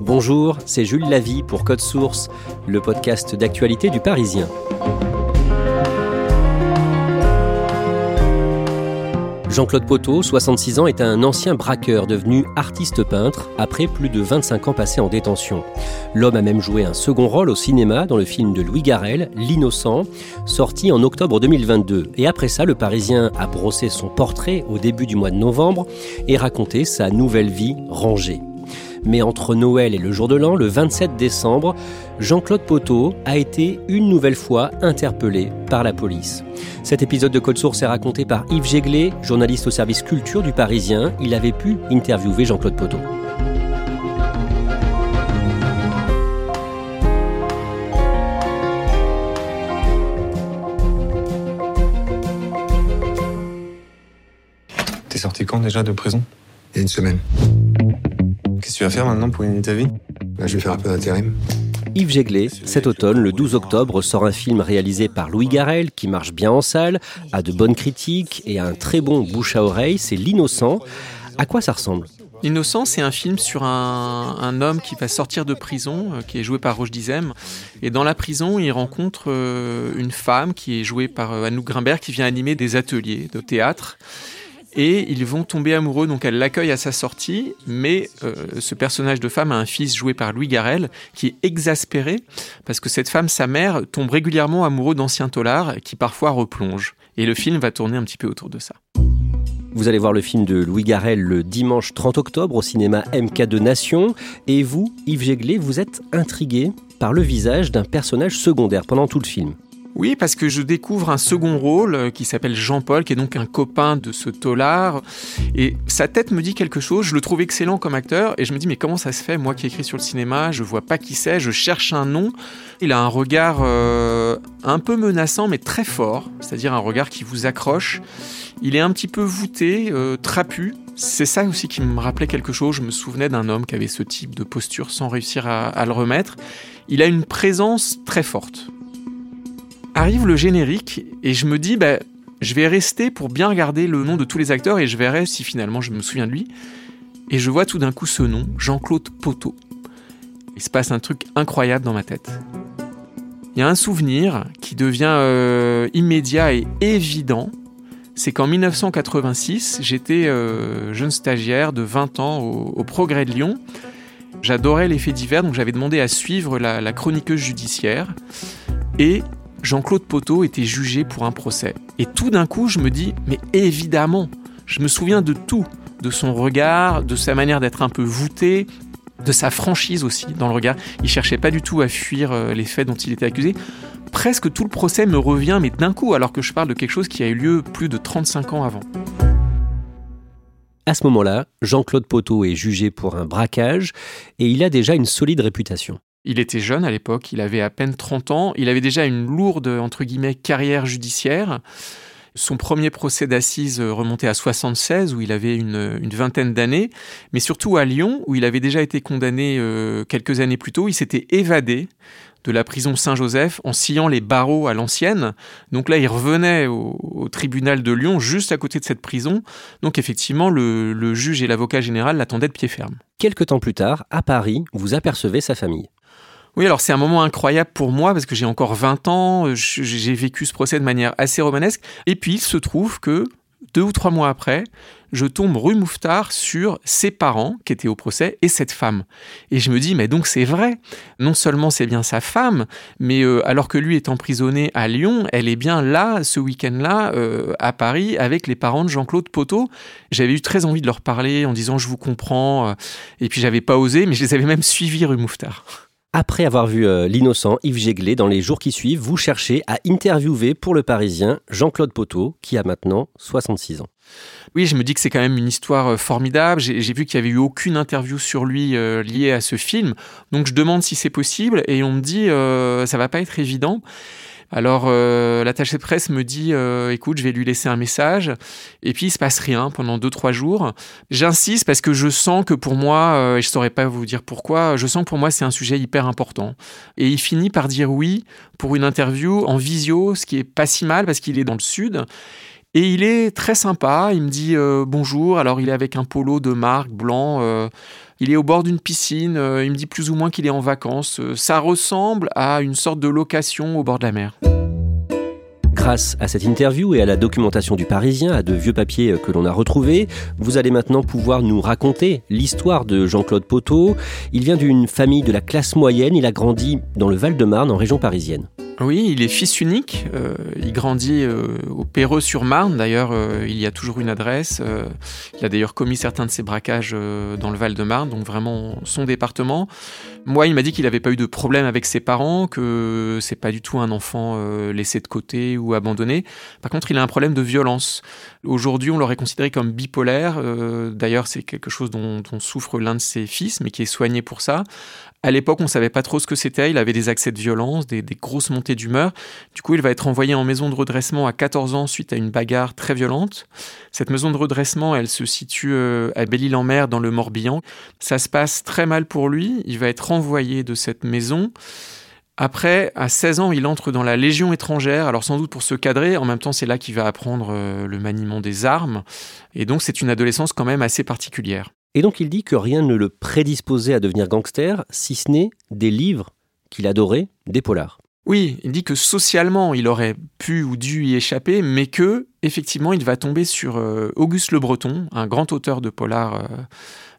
Bonjour, c'est Jules Lavie pour Code Source, le podcast d'actualité du Parisien. Jean-Claude Poteau, 66 ans, est un ancien braqueur devenu artiste peintre après plus de 25 ans passés en détention. L'homme a même joué un second rôle au cinéma dans le film de Louis Garrel, L'Innocent, sorti en octobre 2022. Et après ça, le Parisien a brossé son portrait au début du mois de novembre et raconté sa nouvelle vie rangée. Mais entre Noël et le jour de l'an, le 27 décembre, Jean-Claude Poteau a été une nouvelle fois interpellé par la police. Cet épisode de Code Source est raconté par Yves Jéglet, journaliste au service culture du Parisien. Il avait pu interviewer Jean-Claude Poteau. T'es sorti quand déjà de prison? Il y a une semaine. Tu vas faire maintenant pour gagner ta vie? Là, je vais faire un peu d'intérim. Yves Jéglet, cet automne, le 12 octobre, sort un film réalisé par Louis Garrel qui marche bien en salle, a de bonnes critiques et a un très bon bouche à oreille. C'est L'Innocent. À quoi ça ressemble? L'innocent, c'est un film sur un, un, homme qui va sortir de prison, euh, qui est joué par Roche Dizem. Et dans la prison, il rencontre euh, une femme qui est jouée par euh, Anouk Grimbert, qui vient animer des ateliers de théâtre. Et ils vont tomber amoureux, donc elle l'accueille à sa sortie, mais euh, ce personnage de femme a un fils joué par Louis Garrel qui est exaspéré parce que cette femme, sa mère, tombe régulièrement amoureux d'anciens tolards qui parfois replongent. Et le film va tourner un petit peu autour de ça. Vous allez voir le film de Louis Garrel le dimanche 30 octobre au cinéma MK2 Nation. Et vous, Yves Jéglet, vous êtes intrigué par le visage d'un personnage secondaire pendant tout le film. Oui, parce que je découvre un second rôle euh, qui s'appelle Jean-Paul, qui est donc un copain de ce tolard. Et sa tête me dit quelque chose. Je le trouve excellent comme acteur. Et je me dis, mais comment ça se fait Moi qui écris sur le cinéma, je vois pas qui c'est, je cherche un nom. Il a un regard euh, un peu menaçant, mais très fort. C'est-à-dire un regard qui vous accroche. Il est un petit peu voûté, euh, trapu. C'est ça aussi qui me rappelait quelque chose. Je me souvenais d'un homme qui avait ce type de posture sans réussir à le remettre. Il a une présence très forte. Arrive le générique et je me dis, bah, je vais rester pour bien regarder le nom de tous les acteurs et je verrai si finalement je me souviens de lui. Et je vois tout d'un coup ce nom, Jean-Claude Poteau. Il se passe un truc incroyable dans ma tête. Il y a un souvenir qui devient euh, immédiat et évident. C'est qu'en 1986, j'étais euh, jeune stagiaire de 20 ans au, Progrès de Lyon. J'adorais les faits divers, donc j'avais demandé à suivre la, la chroniqueuse judiciaire. Et Jean-Claude Poteau était jugé pour un procès. Et tout d'un coup, je me dis, mais évidemment, je me souviens de tout, de son regard, de sa manière d'être un peu voûté, de sa franchise aussi dans le regard. Il cherchait pas du tout à fuir euh, les faits dont il était accusé. Presque tout le procès me revient, mais d'un coup, alors que je parle de quelque chose qui a eu lieu plus de 35 ans avant. À ce moment-là, Jean-Claude Poteau est jugé pour un braquage et il a déjà une solide réputation. Il était jeune à l'époque, il avait à peine 30 ans, il avait déjà une lourde, carrière judiciaire. Son premier procès d'assises remontait à 76, où il avait une, vingtaine d'années, mais surtout à Lyon, où il avait déjà été condamné euh, quelques années plus tôt, il s'était évadé de la prison Saint-Joseph en sciant les barreaux à l'ancienne. Donc là, il revenait au, tribunal de Lyon, juste à côté de cette prison. Donc effectivement, le, le juge et l'avocat général l'attendaient de pied ferme. Quelque temps plus tard, à Paris, vous apercevez sa famille. Oui, alors c'est un moment incroyable pour moi parce que j'ai encore 20 ans, j'ai vécu ce procès de manière assez romanesque. Et puis il se trouve que deux ou trois mois après, je tombe rue Mouffetard sur ses parents qui étaient au procès et cette femme. Et je me dis, mais donc c'est vrai. Non seulement c'est bien sa femme, mais euh, alors que lui est emprisonné à Lyon, elle est bien là, ce week-end-là, euh, à Paris, avec les parents de Jean-Claude Poteau. J'avais eu très envie de leur parler en disant, je vous comprends. Et puis j'avais pas osé, mais je les avais même suivis rue Mouffetard. Après avoir vu euh, l'innocent Yves Jéglet dans les jours qui suivent, vous cherchez à interviewer pour le Parisien Jean-Claude Poteau, qui a maintenant 66 ans. Oui, je me dis que c'est quand même une histoire euh, formidable. J'ai vu qu'il n'y avait eu aucune interview sur lui euh, liée à ce film. Donc je demande si c'est possible et on me dit euh, ça va pas être évident. Alors euh, l'attaché de presse me dit écoute, je vais lui laisser un message et puis il se passe rien pendant 2 3 jours. J'insiste parce que je sens que pour moi et je saurais pas vous dire pourquoi, je sens que pour moi c'est un sujet hyper important. Et il finit par dire oui pour une interview en visio, ce qui est pas si mal parce qu'il est dans le sud. Et il est très sympa, il me dit euh, bonjour, alors il est avec un polo de marque blanc, euh, il est au bord d'une piscine, euh, il me dit plus ou moins qu'il est en vacances, ça ressemble à une sorte de location au bord de la mer. Grâce à cette interview et à la documentation du Parisien, à de vieux papiers que l'on a retrouvés, vous allez maintenant pouvoir nous raconter l'histoire de Jean-Claude Poteau. Il vient d'une famille de la classe moyenne, il a grandi dans le Val-de-Marne en région parisienne. Oui, il est fils unique. euh, il grandit euh, au Perreux-sur-Marne. D'ailleurs, euh, il y a toujours une adresse. euh, il a d'ailleurs commis certains de ses braquages euh, dans le Val-de-Marne, donc vraiment son département. Moi, il m'a dit qu'il n'avait pas eu de problème avec ses parents, que c'est pas du tout un enfant euh, laissé de côté ou abandonné. Par contre, il a un problème de violence. Aujourd'hui, on l'aurait considéré comme bipolaire. euh, D'ailleurs, c'est quelque chose dont, souffre l'un de ses fils, mais qui est soigné pour ça. À l'époque, on savait pas trop ce que c'était. Il avait des accès de violence, des, des grosses montées d'humeur. Du coup, il va être envoyé en maison de redressement à 14 ans suite à une bagarre très violente. Cette maison de redressement, elle se situe euh, à Belle-Île-en-Mer dans le Morbihan. Ça se passe très mal pour lui. Il va être renvoyé de cette maison. Après, à 16 ans, il entre dans la Légion étrangère, alors sans doute pour se cadrer, en même temps c'est là qu'il va apprendre euh, le maniement des armes, et donc c'est une adolescence quand même assez particulière. Et donc il dit que rien ne le prédisposait à devenir gangster, si ce n'est des livres qu'il adorait, des polars. Oui, il dit que socialement, il aurait pu ou dû y échapper, mais que, effectivement, il va tomber sur euh, Auguste Le Breton, un grand auteur de polar euh, euh,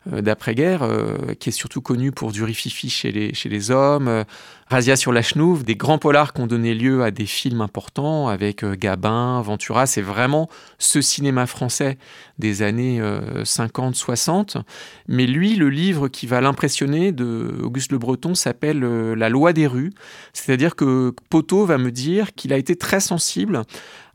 d'après-guerre, euh, qui est surtout connu pour du rififi chez les, hommes, euh, Razia sur la Chenouve, des grands polars qui ont donné lieu à des films importants avec euh, Gabin, Ventura. C'est vraiment ce cinéma français des années 50-60. Mais lui, le livre qui va l'impressionner de Auguste Le Breton s'appelle euh, La loi des rues. C'est-à-dire que Poteau va me dire qu'il a été très sensible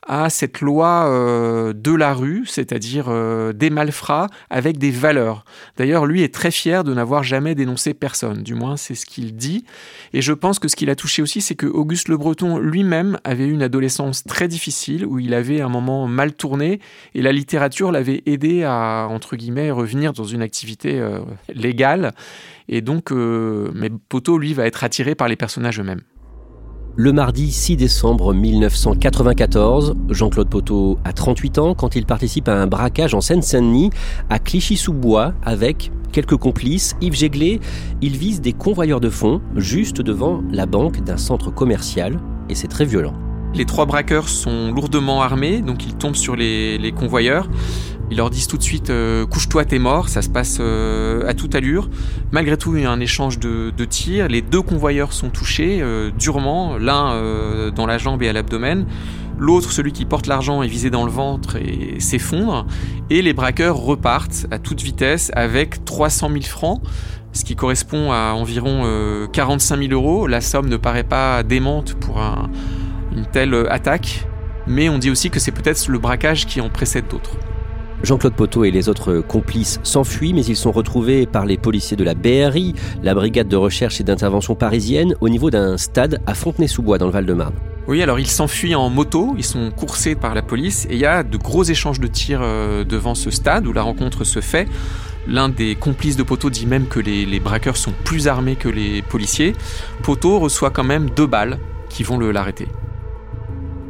à cette loi euh, de la rue, c'est-à-dire euh, des malfrats avec des valeurs. D'ailleurs, lui est très fier de n'avoir jamais dénoncé personne, du moins c'est ce qu'il dit. Et je pense que ce qui l'a touché aussi, c'est que Auguste Le Breton lui-même avait eu une adolescence très difficile, où il avait un moment mal tourné, et la littérature l'avait aidé à, entre guillemets, revenir dans une activité euh, légale. Et donc, mais Poteau, lui, va être attiré par les personnages eux-mêmes. Le mardi 6 décembre 1994, Jean-Claude Poteau a 38 ans quand il participe à un braquage en Seine-Saint-Denis à Clichy-sous-Bois avec quelques complices. Yves Jéglé, il vise des convoyeurs de fonds juste devant la banque d'un centre commercial et c'est très violent. Les trois braqueurs sont lourdement armés, donc ils tombent sur les, les convoyeurs. Ils leur disent tout de suite euh, couche-toi, t'es mort. Ça se passe euh, à toute allure. Malgré tout, il y a un échange de, de tirs. Les deux convoyeurs sont touchés euh, durement, l'un dans la jambe et à l'abdomen. L'autre, celui qui porte l'argent, est visé dans le ventre et s'effondre. Et les braqueurs repartent à toute vitesse avec 300 000 francs, ce qui correspond à environ euh, 45 000 euros. La somme ne paraît pas démente pour un- une telle euh, attaque, mais on dit aussi que c'est peut-être le braquage qui en précède d'autres. Jean-Claude Poteau et les autres complices s'enfuient, mais ils sont retrouvés par les policiers de la BRI, la brigade de recherche et d'intervention parisienne, au niveau d'un stade à Fontenay-sous-Bois, dans le Val-de-Marne. Oui, alors ils s'enfuient en moto, ils sont coursés par la police et il y a de gros échanges de tirs euh, devant ce stade où la rencontre se fait. L'un des complices de Poteau dit même que les, les braqueurs sont plus armés que les policiers. Poteau reçoit quand même deux balles qui vont le l'arrêter.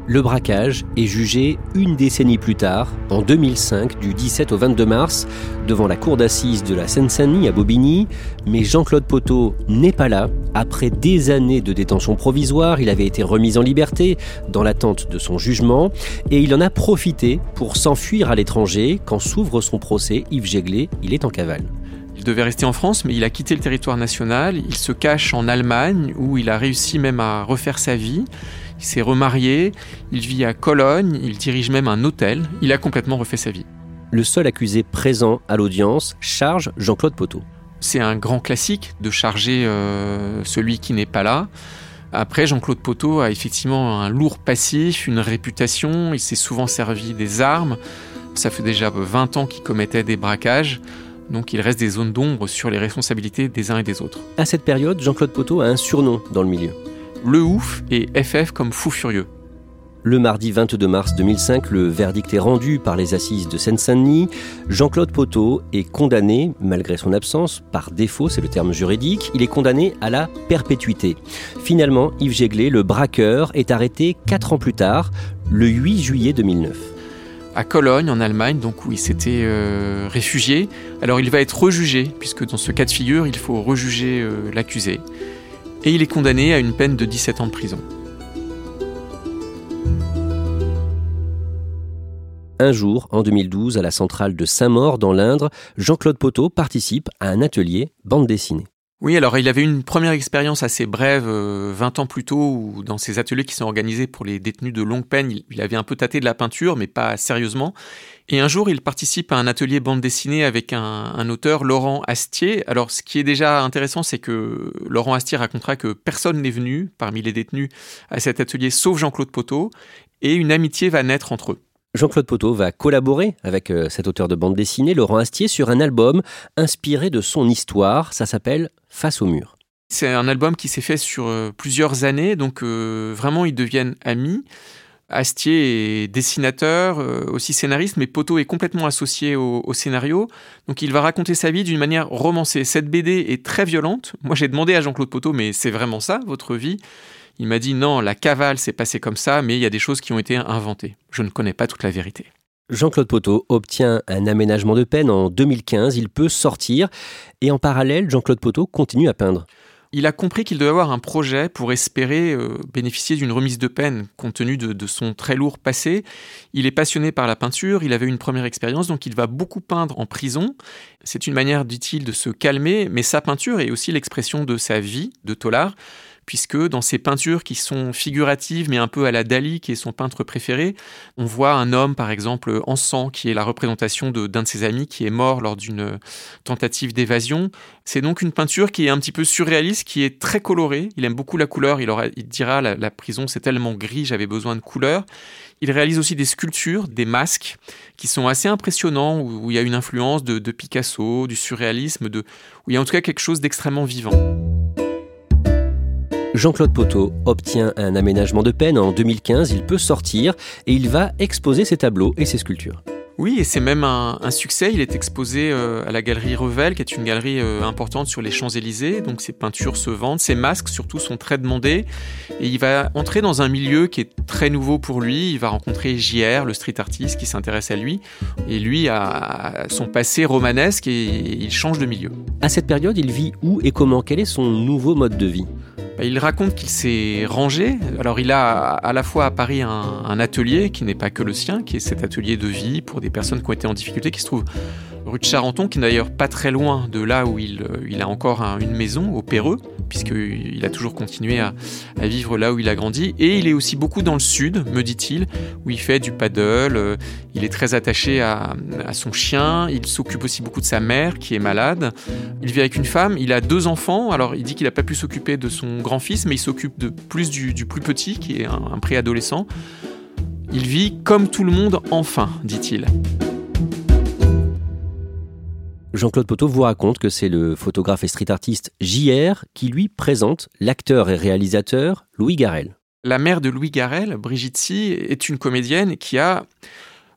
Le braquage est jugé une décennie plus tard, en 2005, du 17 au 22 mars, devant la cour d'assises de la Seine-Saint-Denis à Bobigny. Mais Jean-Claude Poteau n'est pas là. Après des années de détention provisoire, il avait été remis en liberté dans l'attente de son jugement et il en a profité pour s'enfuir à l'étranger. Quand s'ouvre son procès, Yves Jéglé, il est en cavale. Il devait rester en France, mais il a quitté le territoire national. Il se cache en Allemagne, où il a réussi même à refaire sa vie. Il s'est remarié, il vit à Cologne, il dirige même un hôtel. Il a complètement refait sa vie. Le seul accusé présent à l'audience charge Jean-Claude Poteau. C'est un grand classique de charger euh, celui qui n'est pas là. Après, Jean-Claude Poteau a effectivement un lourd passif, une réputation. Il s'est souvent servi des armes. Ça fait déjà 20 ans qu'il commettait des braquages. Donc il reste des zones d'ombre sur les responsabilités des uns et des autres. À cette période, Jean-Claude Poteau a un surnom dans le milieu. Le ouf et FF comme fou furieux. Le mardi 22 mars 2005, le verdict est rendu par les assises de Seine-Saint-Denis. Jean-Claude Poteau est condamné, malgré son absence, par défaut, c'est le terme juridique, il est condamné à la perpétuité. Finalement, Yves Jéglé, le braqueur, est arrêté 4 ans plus tard, le 8 juillet 2009 à Cologne, en Allemagne, donc où il s'était euh, réfugié. Alors il va être rejugé, puisque dans ce cas de figure, il faut rejuger euh, l'accusé. Et il est condamné à une peine de 17 ans de prison. Un jour, en 2012, à la centrale de Saint-Maur, dans l'Indre, Jean-Claude Poteau participe à un atelier bande dessinée. Oui, alors il avait une première expérience assez brève, 20 euh, ans plus tôt, où dans ces ateliers qui sont organisés pour les détenus de longue peine, il, avait un peu tâté de la peinture, mais pas sérieusement. Et un jour, il participe à un atelier bande dessinée avec un, auteur, Laurent Astier. Alors, ce qui est déjà intéressant, c'est que Laurent Astier racontera que personne n'est venu parmi les détenus à cet atelier, sauf Jean-Claude Poteau, et une amitié va naître entre eux. Jean-Claude Poteau va collaborer avec euh, cet auteur de bande dessinée, Laurent Astier, sur un album inspiré de son histoire. Ça s'appelle Face au mur. C'est un album qui s'est fait sur euh, plusieurs années, donc euh, vraiment ils deviennent amis. Astier est dessinateur, aussi scénariste, mais Poteau est complètement associé au, au, scénario. Donc il va raconter sa vie d'une manière romancée. Cette BD est très violente. Moi j'ai demandé à Jean-Claude Poteau, mais c'est vraiment ça, votre vie il m'a dit non, la cavale s'est passée comme ça, mais il y a des choses qui ont été inventées. Je ne connais pas toute la vérité. Jean-Claude Poteau obtient un aménagement de peine en 2015, il peut sortir et en parallèle, Jean-Claude Poteau continue à peindre. Il a compris qu'il devait avoir un projet pour espérer euh, bénéficier d'une remise de peine compte tenu de, de, son très lourd passé. Il est passionné par la peinture, il avait une première expérience, donc il va beaucoup peindre en prison. C'est une manière, dit-il, de se calmer, mais sa peinture est aussi l'expression de sa vie de Tollard puisque dans ses peintures qui sont figuratives mais un peu à la Dali, qui est son peintre préféré, on voit un homme par exemple en sang, qui est la représentation d'un de, ses amis qui est mort lors d'une tentative d'évasion. C'est donc une peinture qui est un petit peu surréaliste, qui est très colorée. Il aime beaucoup la couleur, il, dira la, prison c'est tellement gris, j'avais besoin de couleur. Il réalise aussi des sculptures, des masques, qui sont assez impressionnants, où, il y a une influence de, de Picasso, du surréalisme, de, où il y a en tout cas quelque chose d'extrêmement vivant. Jean-Claude Poteau obtient un aménagement de peine en 2015, il peut sortir et il va exposer ses tableaux et ses sculptures. Oui, et c'est même un, succès. Il est exposé euh, à la galerie Revel, qui est une galerie euh, importante sur les Champs-Élysées. Donc ses peintures se vendent, ses masques surtout sont très demandés. Et il va entrer dans un milieu qui est très nouveau pour lui. Il va rencontrer JR, le street artist, qui s'intéresse à lui. Et lui a son passé romanesque et il change de milieu. À cette période, il vit où et comment? Quel est son nouveau mode de vie? Bah, il raconte qu'il s'est rangé. Alors il a à la fois à Paris un, atelier qui n'est pas que le sien, qui est cet atelier de vie pour des personnes qui ont été en difficulté, qui se trouve rue de Charenton, qui n'est d'ailleurs pas très loin de là où il, il a encore une maison, au Péreux, puisqu'il a toujours continué à, vivre là où il a grandi. Et il est aussi beaucoup dans le sud, me dit-il, où il fait du paddle, euh, il est très attaché à, son chien, il s'occupe aussi beaucoup de sa mère qui est malade. Il vit avec une femme, il a deux enfants, alors il dit qu'il n'a pas pu s'occuper de son grand-fils, mais il s'occupe de plus du, plus petit, qui est un préadolescent. Il vit comme tout le monde enfin, dit-il. Jean-Claude Poteau vous raconte que c'est le photographe et street artiste JR qui lui présente l'acteur et réalisateur Louis Garel. La mère de Louis Garel, Brigitte Si, est une comédienne qui a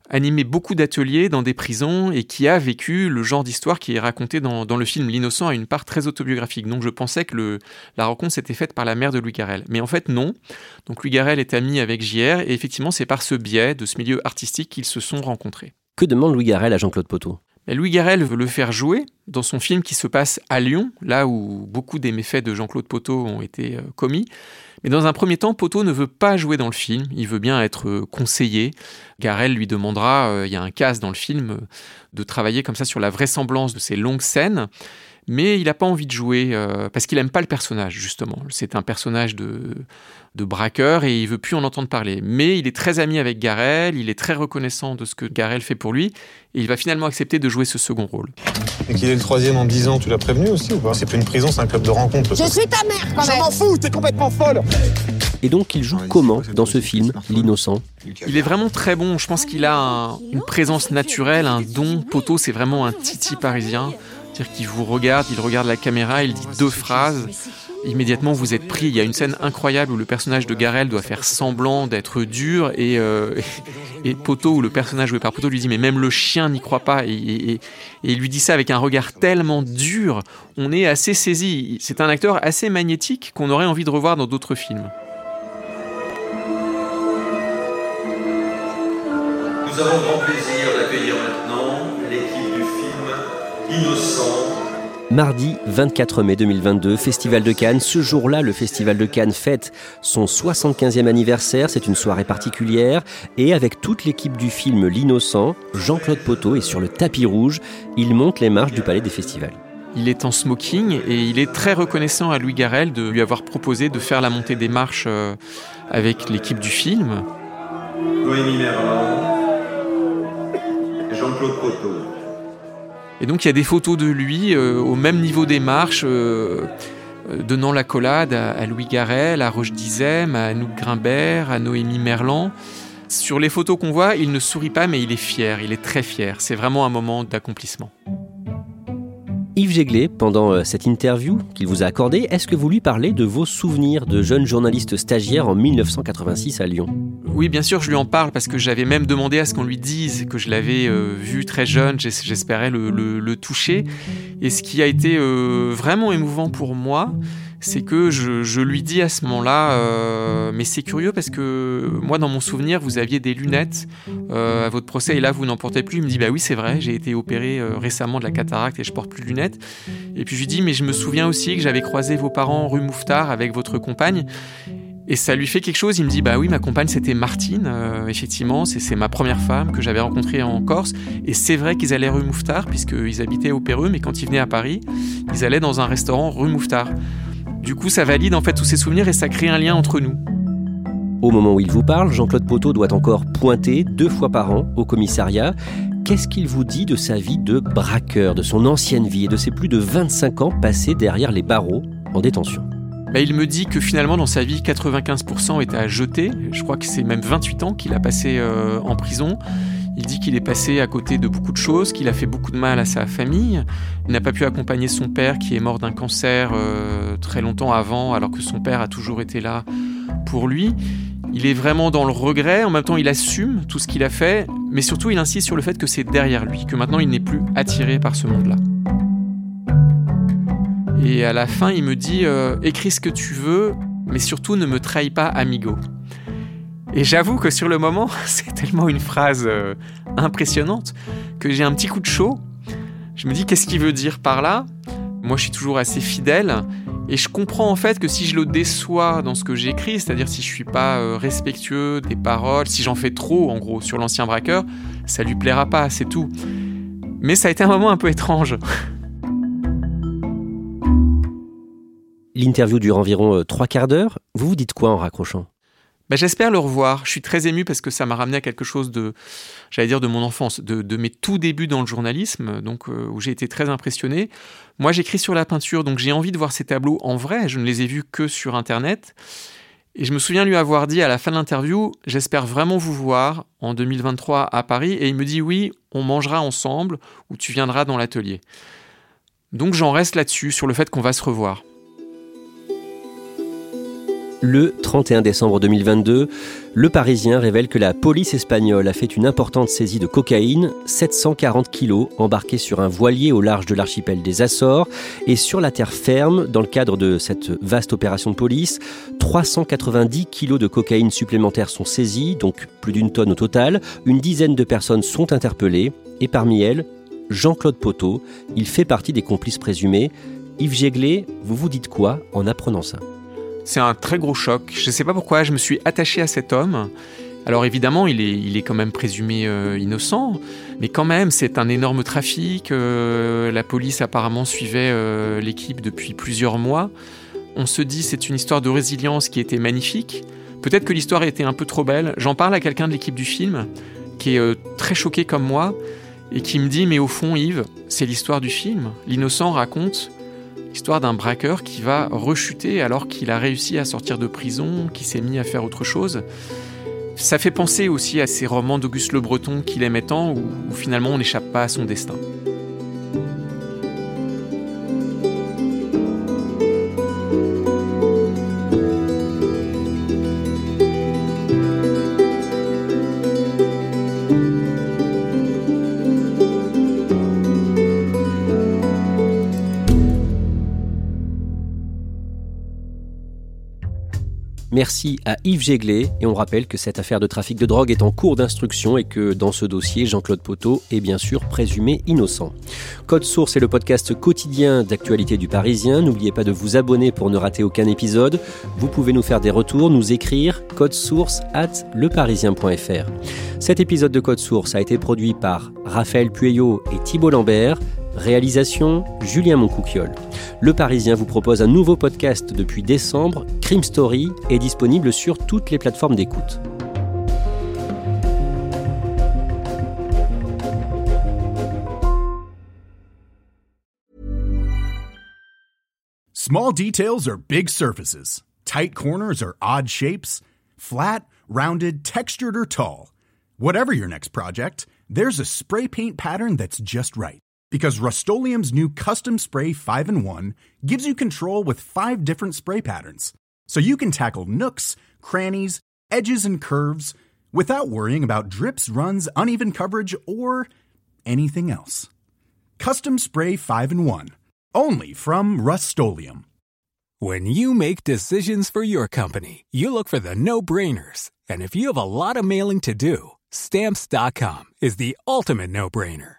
animé beaucoup d'ateliers dans des prisons et qui a vécu le genre d'histoire qui est raconté dans, le film. L'innocent a une part très autobiographique. Donc je pensais que la rencontre s'était faite par la mère de Louis Garel. Mais en fait, non. Donc Louis Garel est ami avec JR et effectivement, c'est par ce biais de ce milieu artistique qu'ils se sont rencontrés. Que demande Louis Garel à Jean-Claude Poteau? Louis Garrel veut le faire jouer dans son film qui se passe à Lyon, là où beaucoup des méfaits de Jean-Claude Poteau ont été euh, commis. Mais dans un premier temps, Poteau ne veut pas jouer dans le film, il veut bien être euh, conseillé. Garrel lui demandera, euh, il y a un casse dans le film, de travailler comme ça sur la vraisemblance de ces longues scènes mais il n'a pas envie de jouer parce qu'il n'aime pas le personnage, justement. C'est un personnage de, de braqueur et il veut plus en entendre parler. Mais il est très ami avec Garel, il est très reconnaissant de ce que Garel fait pour lui et il va finalement accepter de jouer ce second rôle. Et qu'il est le troisième en 10 ans, tu l'as prévenu aussi ou pas? C'est plus une prison, c'est un club de rencontre. Je suis ta mère quand même Je m'en fous, t'es complètement folle Et donc il joue comment dans ce film, L'innocent? Il est vraiment très bon. Je pense qu'il a une présence naturelle, un don. Poto, c'est vraiment un titi parisien. C'est-à-dire qu'il vous regarde, il regarde la caméra, il dit deux phrases immédiatement vous êtes pris. Il y a une scène incroyable où le personnage de Garel doit faire semblant d'être dur et, euh, et Poto, le personnage joué par Poto lui dit mais même le chien n'y croit pas et, il lui dit ça avec un regard tellement dur. On est assez saisi. C'est un acteur assez magnétique qu'on aurait envie de revoir dans d'autres films. Nous avons grand plaisir Innocent Mardi 24 mai 2022, Festival de Cannes. Ce jour-là, le Festival de Cannes fête son 75e anniversaire. C'est une soirée particulière. Et avec toute l'équipe du film L'Innocent, Jean-Claude Poteau est sur le tapis rouge. Il monte les marches du Palais des Festivals. Il est en smoking et il est très reconnaissant à Louis Garrel de lui avoir proposé de faire la montée des marches euh, avec l'équipe du film. Noémie Merlan, Jean-Claude Poteau. Et donc il y a des photos de lui euh, au même niveau des marches, euh, euh, donnant la collade à, Louis Garrel, à Roche Dizem, à Anouk Grimbert, à Noémie Merlan. Sur les photos qu'on voit, il ne sourit pas, mais il est fier, il est très fier. C'est vraiment un moment d'accomplissement. Yves Jéglé, pendant cette interview qu'il vous a accordée, est-ce que vous lui parlez de vos souvenirs de jeune journaliste stagiaire en 1986 à Lyon? Oui, bien sûr, je lui en parle parce que j'avais même demandé à ce qu'on lui dise que je l'avais euh, vu très jeune, j'espérais le, toucher. Et ce qui a été euh, vraiment émouvant pour moi, c'est que je, lui dis à ce moment-là, euh, mais c'est curieux parce que moi dans mon souvenir vous aviez des lunettes à votre procès et là vous n'en portez plus. Il me dit bah oui c'est vrai, j'ai été opéré récemment de la cataracte et je porte plus de lunettes. Et puis je lui dis mais je me souviens aussi que j'avais croisé vos parents rue Mouffetard avec votre compagne. Et ça lui fait quelque chose, il me dit bah oui ma compagne c'était Martine, effectivement c'est ma première femme que j'avais rencontrée en Corse et c'est vrai qu'ils allaient rue Mouffetard puisqu'ils habitaient au Péreux mais quand ils venaient à Paris ils allaient dans un restaurant rue Mouffetard. Du coup, ça valide en fait tous ces souvenirs et ça crée un lien entre nous. Au moment où il vous parle, Jean-Claude Poteau doit encore pointer deux fois par an au commissariat. Qu'est-ce qu'il vous dit de sa vie de braqueur, de son ancienne vie et de ses plus de 25 ans passés derrière les barreaux en détention? Bah, il me dit que finalement dans sa vie 95% est à jeter. Je crois que c'est même 28 ans qu'il a passé euh, en prison. Il dit qu'il est passé à côté de beaucoup de choses, qu'il a fait beaucoup de mal à sa famille. Il n'a pas pu accompagner son père qui est mort d'un cancer euh, très longtemps avant, alors que son père a toujours été là pour lui. Il est vraiment dans le regret, en même temps il assume tout ce qu'il a fait, mais surtout il insiste sur le fait que c'est derrière lui, que maintenant il n'est plus attiré par ce monde-là. Et à la fin il me dit euh, écris ce que tu veux, mais surtout ne me trahis pas amigo. Et j'avoue que sur le moment, c'est tellement une phrase euh, impressionnante que j'ai un petit coup de chaud. Je me dis qu'est-ce qu'il veut dire par là? Moi, je suis toujours assez fidèle et je comprends en fait que si je le déçois dans ce que j'écris, c'est-à-dire si je suis pas euh, respectueux des paroles, si j'en fais trop en gros sur l'ancien braqueur, ça lui plaira pas, c'est tout. Mais ça a été un moment un peu étrange. L'interview dure environ euh, trois quarts d'heure. Vous vous dites quoi en raccrochant? Bah, j'espère le revoir. Je suis très ému parce que ça m'a ramené à quelque chose de, j'allais dire, de mon enfance, de, mes tout débuts dans le journalisme, donc euh, où j'ai été très impressionné. Moi, j'écris sur la peinture, donc j'ai envie de voir ces tableaux en vrai. Je ne les ai vus que sur Internet. Et je me souviens lui avoir dit à la fin de l'interview, j'espère vraiment vous voir en 2023 à Paris. Et il me dit oui, on mangera ensemble ou tu viendras dans l'atelier. Donc j'en reste là-dessus, sur le fait qu'on va se revoir. Le 31 décembre 2022, le Parisien révèle que la police espagnole a fait une importante saisie de cocaïne, 740 kilos embarqués sur un voilier au large de l'archipel des Açores et sur la terre ferme, dans le cadre de cette vaste opération de police, 390 kilos de cocaïne supplémentaires sont saisis, donc plus d'une tonne au total. Une dizaine de personnes sont interpellées et parmi elles, Jean-Claude Poteau, il fait partie des complices présumés. Yves Jéglé, vous vous dites quoi en apprenant ça? C'est un très gros choc. Je ne sais pas pourquoi, je me suis attaché à cet homme. Alors évidemment, il est, il est quand même présumé euh, innocent, mais quand même, c'est un énorme trafic. Euh, la police apparemment suivait euh, l'équipe depuis plusieurs mois. On se dit c'est une histoire de résilience qui était magnifique. Peut-être que l'histoire était un peu trop belle. J'en parle à quelqu'un de l'équipe du film qui est très choqué comme moi et qui me dit mais au fond Yves, c'est l'histoire du film. L'innocent raconte Histoire d'un braqueur qui va rechuter alors qu'il a réussi à sortir de prison, qui s'est mis à faire autre chose. Ça fait penser aussi à ces romans d'Auguste Le Breton qu'il aimait tant, où, où finalement on n'échappe pas à son destin. Merci à Yves Jéglet et on rappelle que cette affaire de trafic de drogue est en cours d'instruction et que dans ce dossier, Jean-Claude Poteau est bien sûr présumé innocent. Code Source est le podcast quotidien d'actualité du Parisien. N'oubliez pas de vous abonner pour ne rater aucun épisode. Vous pouvez nous faire des retours, nous écrire code source at leparisien.fr. Cet épisode de Code Source a été produit par Raphaël Pueyo et Thibault Lambert. Réalisation Julien Moncouquiole. Le Parisien vous propose un nouveau podcast depuis décembre. Crime Story est disponible sur toutes les plateformes d'écoute. Small details are big surfaces. Tight corners are odd shapes. Flat, rounded, textured, or tall. Whatever your next project, there's a spray paint pattern that's just right. Because Rust new Custom Spray 5 in 1 gives you control with five different spray patterns. So you can tackle nooks, crannies, edges, and curves without worrying about drips, runs, uneven coverage, or anything else. Custom Spray 5 in 1. Only from Rust When you make decisions for your company, you look for the no brainers. And if you have a lot of mailing to do, stamps.com is the ultimate no brainer.